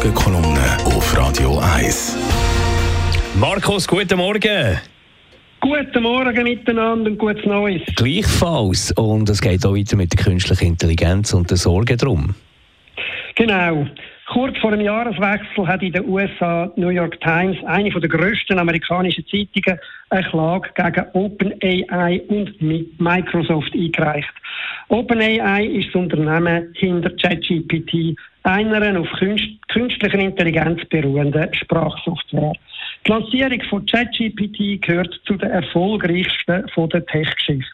Morgenkolumne auf Radio 1. Markus, guten Morgen. Guten Morgen miteinander und gutes Neues. Gleichfalls. Und es geht auch weiter mit der künstlichen Intelligenz und der Sorge drum. Genau. Kurz vor dem Jahreswechsel hat in den USA New York Times, eine der grössten amerikanischen Zeitungen, eine Klage gegen OpenAI und Microsoft eingereicht. OpenAI ist das Unternehmen hinter ChatGPT, einer auf künstlicher Intelligenz beruhenden Sprachsoftware. Die Lancierung von ChatGPT gehört zu den erfolgreichsten von der Tech-Geschichte.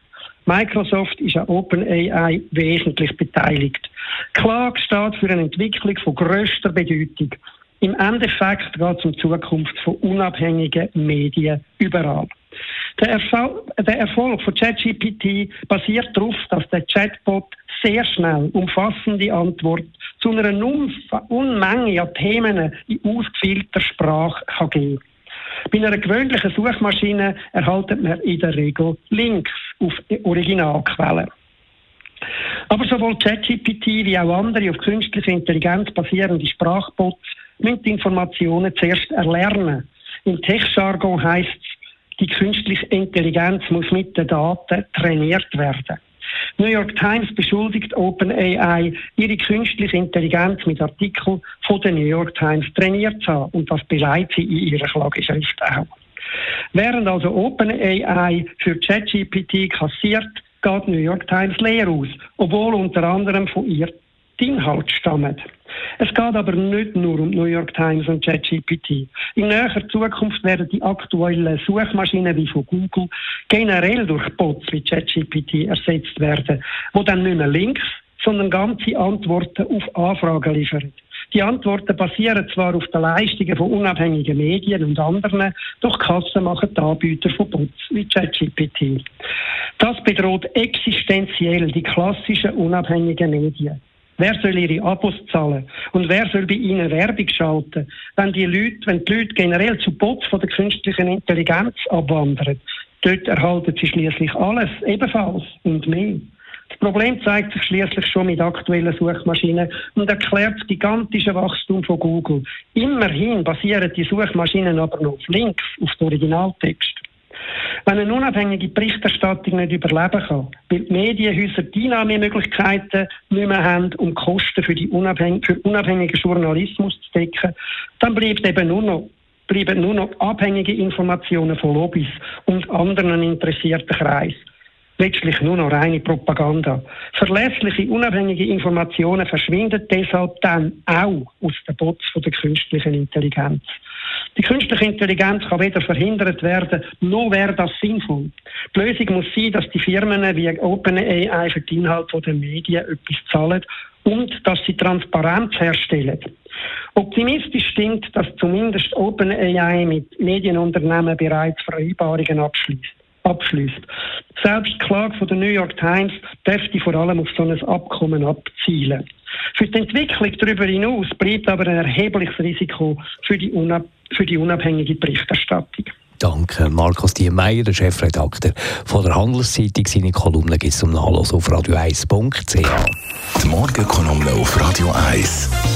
Microsoft ist an OpenAI wesentlich beteiligt. Klage steht für eine Entwicklung von grösster Bedeutung. Im Endeffekt geht es um die Zukunft von unabhängigen Medien überall. Der Erfolg von ChatGPT basiert darauf, dass der Chatbot sehr schnell umfassende Antworten zu einer Unmenge an Themen in ausgefeilter Sprache kann geben Bei einer gewöhnlichen Suchmaschine erhaltet man in der Regel Links auf Originalquellen. Aber sowohl ChatGPT wie auch andere auf künstlicher Intelligenz basierende Sprachbots müssen Informationen zuerst erlernen. Im Tech-Jargon heisst es, die künstliche Intelligenz muss mit den Daten trainiert werden. New York Times beschuldigt OpenAI, ihre künstliche Intelligenz mit Artikeln von der New York Times trainiert zu haben. Und das beleidigt sie in ihrer Klageschrift auch. Während also OpenAI für ChatGPT kassiert, geht New York Times leer aus, obwohl unter anderem von ihr die Inhalte stammen. Es geht aber nicht nur um New York Times und ChatGPT. In näherer Zukunft werden die aktuellen Suchmaschinen wie von Google generell durch Bots wie ChatGPT ersetzt werden, wo dann nicht mehr Links, sondern ganze Antworten auf Anfragen liefern. Die Antworten basieren zwar auf den Leistungen von unabhängigen Medien und anderen, doch Kassen machen die Anbieter von Bots wie ChatGPT. Das bedroht existenziell die klassischen unabhängigen Medien. Wer soll ihre Abos zahlen? Und wer soll bei ihnen Werbung schalten? Wenn die Leute, wenn die Leute generell zu Bots von der künstlichen Intelligenz abwandern, dort erhalten sie schließlich alles, ebenfalls und mehr. Das Problem zeigt sich schließlich schon mit aktuellen Suchmaschinen und erklärt das gigantische Wachstum von Google. Immerhin basieren die Suchmaschinen aber noch auf Links, auf den Originaltext. Wenn eine unabhängige Berichterstattung nicht überleben kann, weil die Medienhäuser die Einnahmemöglichkeiten nicht mehr haben, um Kosten für, die unabhängig, für unabhängigen Journalismus zu decken, dann bleibt eben nur noch bleiben nur noch abhängige Informationen von Lobbys und anderen interessierten Kreisen letztlich nur noch reine Propaganda. Verlässliche, unabhängige Informationen verschwinden deshalb dann auch aus den Bots von der künstlichen Intelligenz. Die künstliche Intelligenz kann weder verhindert werden, noch wäre das sinnvoll. Die Lösung muss sein, dass die Firmen wie OpenAI für die Inhalte der Medien etwas zahlen und dass sie Transparenz herstellen. Optimistisch stimmt, dass zumindest OpenAI mit Medienunternehmen bereits Vereinbarungen abschließt abschließt. Selbst die Klage von der New York Times dürfte vor allem auf so ein Abkommen abzielen. Für die Entwicklung darüber hinaus bleibt aber ein erhebliches Risiko für die, unab für die unabhängige Berichterstattung. Danke, Markus Diemeyer, der Chefredakteur von der Handelszeitung. Seine Kolumne gibt es zum Nachlesen auf radio1.ch. Die Morgenkolumne auf Radio 1.